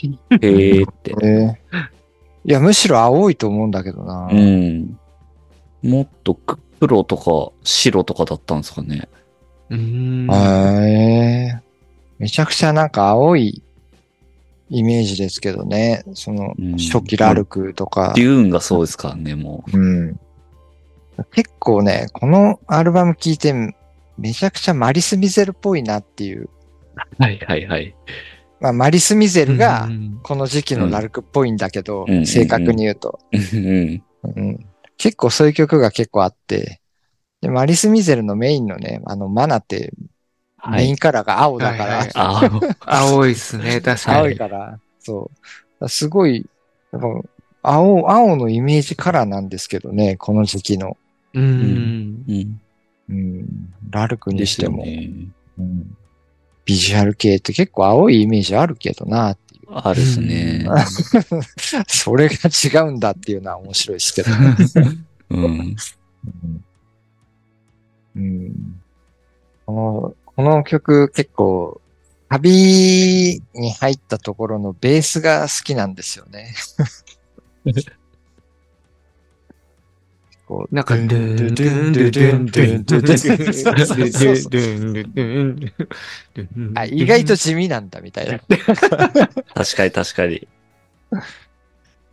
へーって。いや、むしろ青いと思うんだけどな。うん。もっと黒とか白とかだったんですかね。うーん。へえめちゃくちゃなんか青いイメージですけどね。そのうん、初期ラルクとかデ。ューンがそうですからね、もうん。結構ね、このアルバム聴いて、めちゃくちゃマリス・ミゼルっぽいなっていう。う。はいはいはい。まあ、マリス・ミゼルがう、んこの時期のラルクっぽいんだけど、うん正確に言うと、うん。うん。結構そういう曲が結構あって、で、マリス・ミゼルのメインのね、あの、マナってはい。メインカラーが青だから、はいあ青いっすね、確か青いに。から、そう。すごい、やっぱ青、青のイメージカラーなんですけどね、この時期の。うーん。うん。うん。ラルクにしても、ですよねうん、ビジュアル系って結構青いイメージあるけどなっていう。あるっすね。それが違うんだっていうのは面白いですけど。うん。うんうんこの、この曲結構、サビに入ったところのベースが好きなんですよね。こうなんか、ドゥンドゥンドゥンドゥンドゥンドゥンドゥンドゥンドゥンドゥンドゥンドゥンドゥンあ意外と地味なんだみたいな。確かに確かに。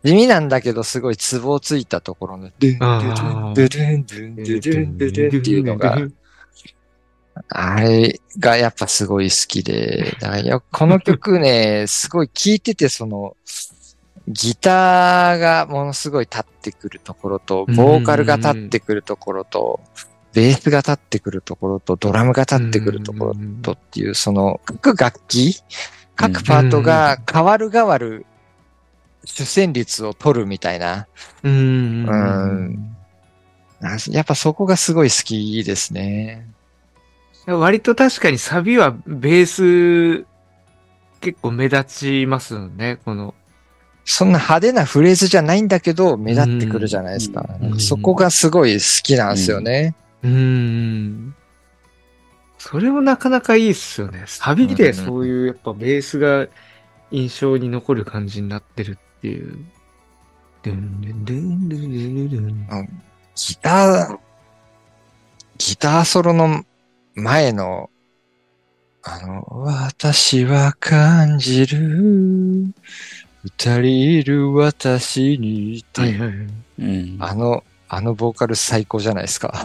地味なんだけどすごいツボをついたところの、ドゥンドゥンドゥンドゥンドゥンドゥンドゥンドゥンっていうのが、あれがやっぱすごい好きで、だからよこの曲ね、すごい聴いててその、ギターがものすごい立ってくるところと、ボーカルが立ってくるところと、ベースが立ってくるところと、ドラムが立ってくるところとっていう、その各楽器、各パートが変わる変わる主旋律を取るみたいな、うん。うんあやっぱそこがすごい好きですね。割と確かにサビはベース結構目立ちますよね、この。そんな派手なフレーズじゃないんだけど、目立ってくるじゃないですか。そこがすごい好きなんですよね。うーん。それもなかなかいいっすよね。サビでそういうやっぱベースが印象に残る感じになってるっていう。ドゥンドゥンドゥンドゥンドゥンドゥンギター、ギターソロの前の、あの、私は感じる、二人いる私にって、はいはいはい。うん。あの、あのボーカル最高じゃないですか。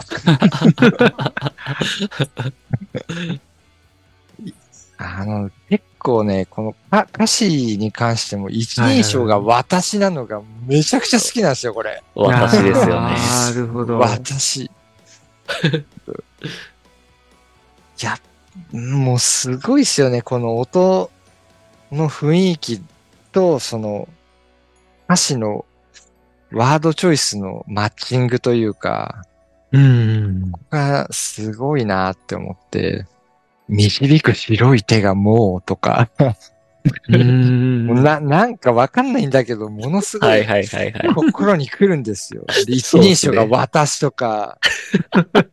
あの、結構ね、この歌歌詞に関しても一人称が私なのがめちゃくちゃ好きなんですよ、これ。私ですよね。なるほど。私。いや、もうすごいっすよね。この音の雰囲気と、その歌詞のワードチョイスのマッチングというか、うん。がすごいなって思って、導く白い手がもうとか、うん。な、なんかわかんないんだけど、ものすごはいいはいはいはい。心に来るんですよ。で一人称が私とか。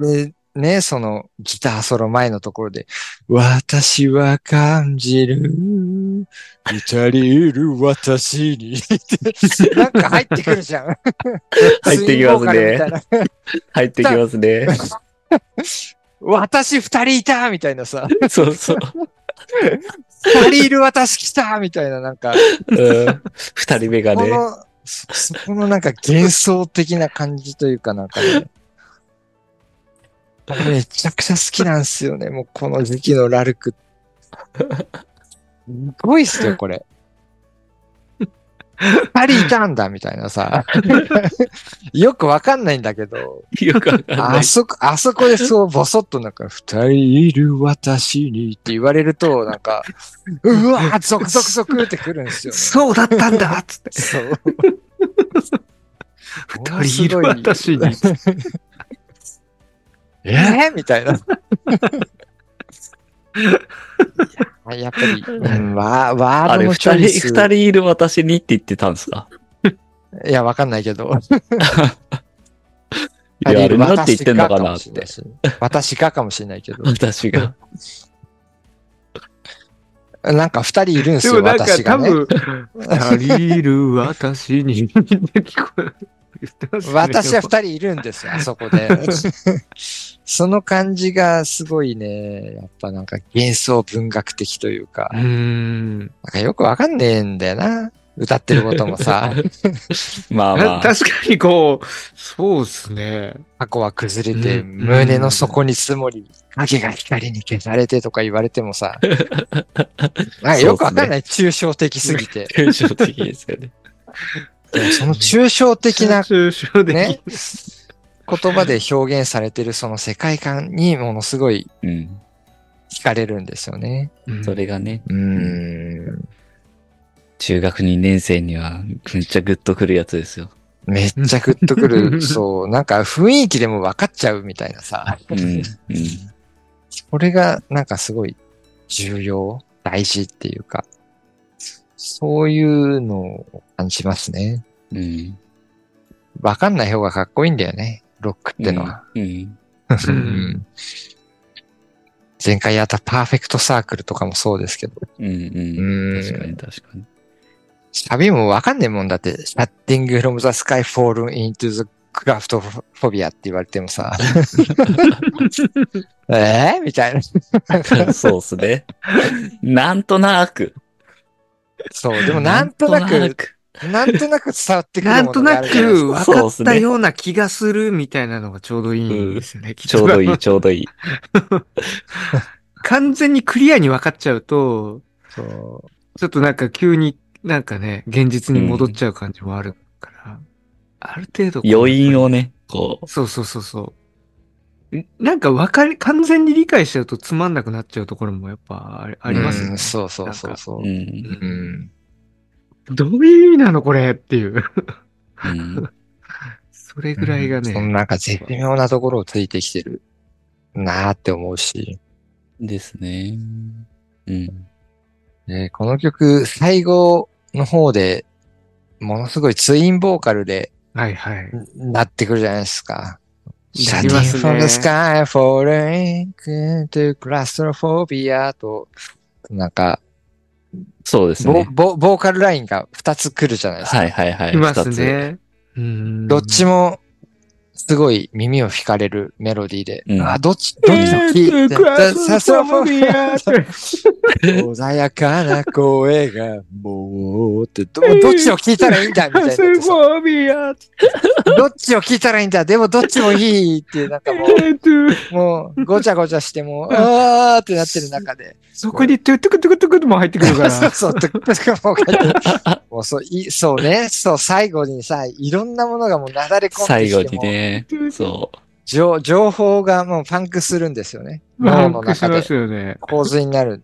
で、ね、そのギターソロ前のところで、私は感じる、二人いる私に なんか入ってくるじゃん。入ってきますね入ってきますね。私二人いたみたいなさ、そうそう。二人いる私来たみたいな、なんか、うん二人目がね。この、そ、そこのなんか幻想的な感じというかなんかね、めちゃくちゃ好きなんですよね、もうこの時期のラルク。すごいっすよ、これ。二人いたんだ、みたいなさ。よくわかんないんだけど、よくわかんない。あそこ、あそこでそう、ぼそっとなんか、二人いる私にって言われると、なんか、うわー、ゾクゾクゾクってくるんですよね。そうだったんだっつって。そう。二人いる私に。え？ー、みたいな。いややっぱり、うん、ワーワあれ、ードの二人、チョイス。二人いる私にって言ってたんですか？いや、わかんないけど。いや、あれなんて言ってんのかなって。私がかもしれないけど。私が。なんか二人いるんですよ、でもなんか私がね。多分、二人いる私に聞こえる。言ってますね私は二人いるんですよ、あそこで。その感じがすごいね、やっぱなんか幻想文学的というか、うーん。なんかよくわかんねえんだよな。歌ってることもさ、まあまあ。確かにこう、そうっすね。過去は崩れて、うん胸の底に積もり、影が光に消されてとか言われてもさ、なんかよくわかんない、抽象的すぎて。抽象的ですよね。でもその抽象的な 抽象的。ね、言葉で表現されてるその世界観にものすごいうん。惹かれるんですよね。うんそれがね、うーん。中学2年生にはめっちゃグッとくるやつですよ。めっちゃグッとくる。そう、なんか雰囲気でも分かっちゃうみたいなさ。うん。うん。これがなんかすごい重要、大事っていうか、そういうのを感じますね。うん。分かんない方がかっこいいんだよね。ロックってのは。うん。うん。うん。前回やったパーフェクトサークルとかもそうですけど。うん。うん。うん。確かに確かに。サビも分かん。ねえもん。だって、Shutting from the sky fallen into the claustrophobia って言われてもさ。えー、みたいな。そうっすね。なん。となく。そう、でもなんとなく、なんとなく伝わってくるもなんとなくか分かったような気がするみたいなのがちょうどいいんですよね。ちょうどいい、ちょうどいい。完全にクリアに分かっちゃうと、そうちょっとなんか急になんかね、現実に戻っちゃう感じもあるから、ある程度。余韻をね、こう。そうそうそうそう。んなんか分かり、完全に理解しちゃうとつまんなくなっちゃうところもやっぱありありますよね。うんそうそうそうそうう。ん。うん。どういう意味なのこれっていう。うん。それぐらいがね。そのなんか絶妙なところをついてきてるなーって思うし。ですね。うん。でこの曲、最後の方で、ものすごいツインボーカルではいはい。なってくるじゃないですか。なりますね Shining from the sky, falling into claustrophobia と、なんか、ボそうですね。ボボーカルラインが2つ来るじゃないですか。はいはいはい。います。ね。うんどっちも、すごい耳を惹かれるメロディーで。うんあ、どっち、どっちの聞いて、さそうて。穏やかな声が、もうって、どどっちを聞いたらいいんだみたいなってさ。フォビアどっちを聞いたらいいんだでもどっちもいいっていう、なんかもう、もう、ごちゃごちゃしてもう、あーってなってる中で。そこにトゥトゥクトゥクトゥクも入ってくるかそうら。そう、トゥクトゥクもう書いてもうそう、いそうね、そう、最後にさ、いろんなものがもうなだれ込ん最後できても、にね。そう。情情報がもうパンクするんですよね。パ脳の中でンクしますよね。洪水になる。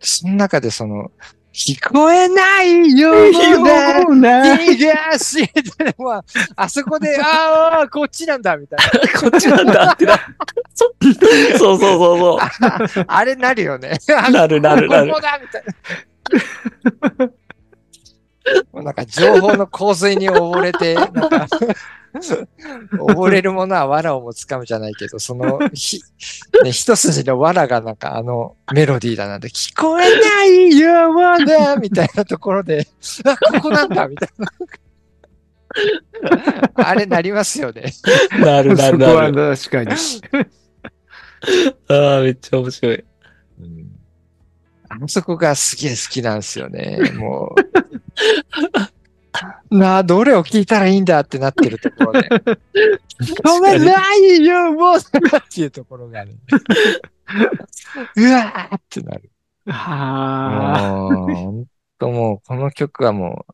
その中でその、聞こえないようなうな。東でも、あそこで、ああ、こっちなんだ、みたいこっちなんだってな。そうそうそうそな。あれなるよね。う。なるなるなるこ。こだみたいな。もうなんか情報の洪水に溺れて、なんか、溺れるものは藁をもつかむじゃないけど、その、ひ、ね、一筋の藁がなんかあのメロディーだなんて、聞こえないような、みたいなところで、あ、ここなんだ、みたいな。あれなりますよね。なるなそこはるなる。確かに。ああ、めっちゃ面白い。あそこがすげえ好きなんですよね。もう。なあ、どれを聞いたらいいんだってなってるところで。ごめんないよ、もうっていうところがね。うわーってなる。はあ。もう、ほんともう、この曲はも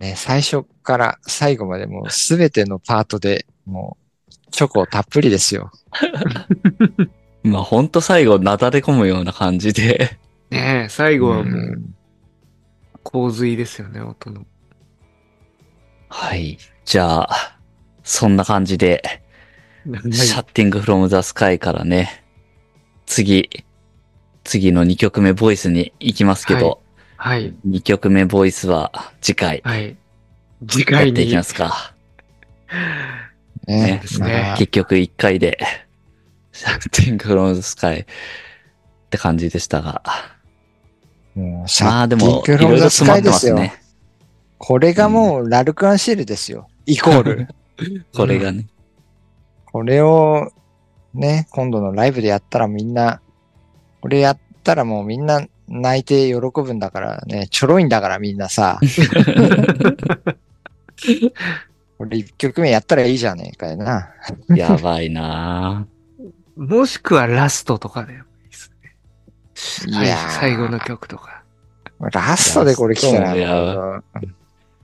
う、ね、最初から最後までもうすべてのパートでもう、チョコたっぷりですよ。まあほんと最後なだれ込むような感じで。ねえ、最後はもううん洪水ですよね、音の。はい。じゃあ、そんな感じで、はいシャッティングフロムザスカイからね、次、次の2曲目ボイスに行きますけど、はい。2曲目ボイスは次回はい。次や回に。っていきますか。ねですねまあ結局1回で、シャッティングフロムザスカイって感じでしたが。もうシまあでも、いシャッティングフロムザろいろ詰まってますね。これがもうラルクアンシールですよ。イコール。これがね。これをね、今度のライブでやったらみんな、これやったらもうみんな泣いて喜ぶんだからね、ちょろいんだからみんなさ。これ一曲目やったらいいじゃねえかよな。やばいなもしくはラストとかでもいいですね。いやー最後の曲とか。ラストでこれ来たらいやもう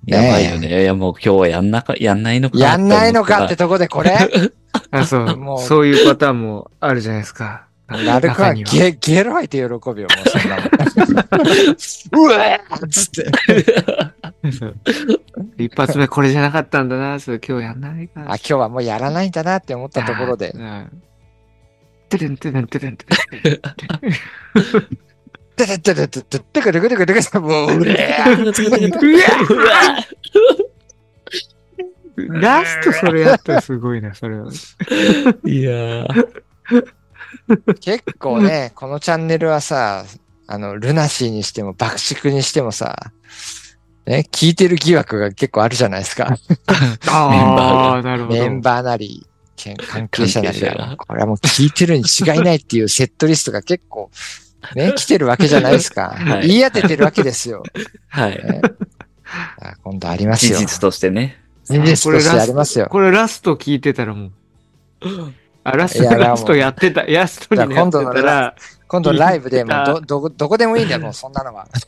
やばいよね。いやもう今日はやんなか、やんないのかやんないのかっててとこでこれ？あ、そう。もうそういうパターンもあるじゃないですか。ラルクアン中にはゲゲロ吐いて喜ぶよ、もうそんなもん。うわーっつって。一発目これじゃなかったんだな、それ今日やんないか。あ、今日はもうやらないんだなって思ったところでう。ん。てれんてれんてれんてれん。てててててててくるくるくるくるもう、うれラストそれやったらすごいな、それは。いやー結構ね、このチャンネルはさ、あの、ルナシーにしても爆竹にしてもさ、ね、聞いてる疑惑が結構あるじゃないですか。ああ、なるほど。メンバーなり、関係者なり。がこれはもう聞いてるに違いないっていうセットリストが結構、ね、来てるわけじゃないですか。はい言い当ててるわけですよ。はい。ねあ今度ありますよ。事実としてね。事実としてありますよ。これラスト聞いてたらもう。あ、ラスト、ラストやってた、ラストにやってじゃあ今度のたら、今度ライブでもうど、どこ、どこでもいいんだよ、もうそんなのは。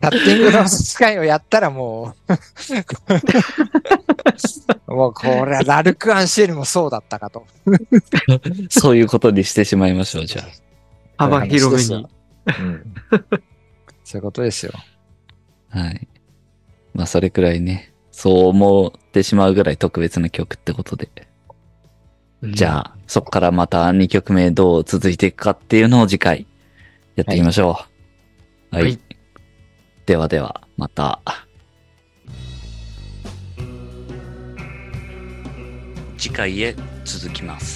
タッティングのスカイをやったらもう、もうこれはラルク・アンシェルもそうだったかと。そういうことにしてしまいましょう、じゃ幅広めに。うん。そういうことですよ。あ。はい。まあ、それくらいね、そう思ってしまうぐらい特別な曲ってことで。じゃあ、そこからまた2曲目どう続いていくかっていうのを次回やっていきましょう。はい。はいではでは、また。次回へ続きます。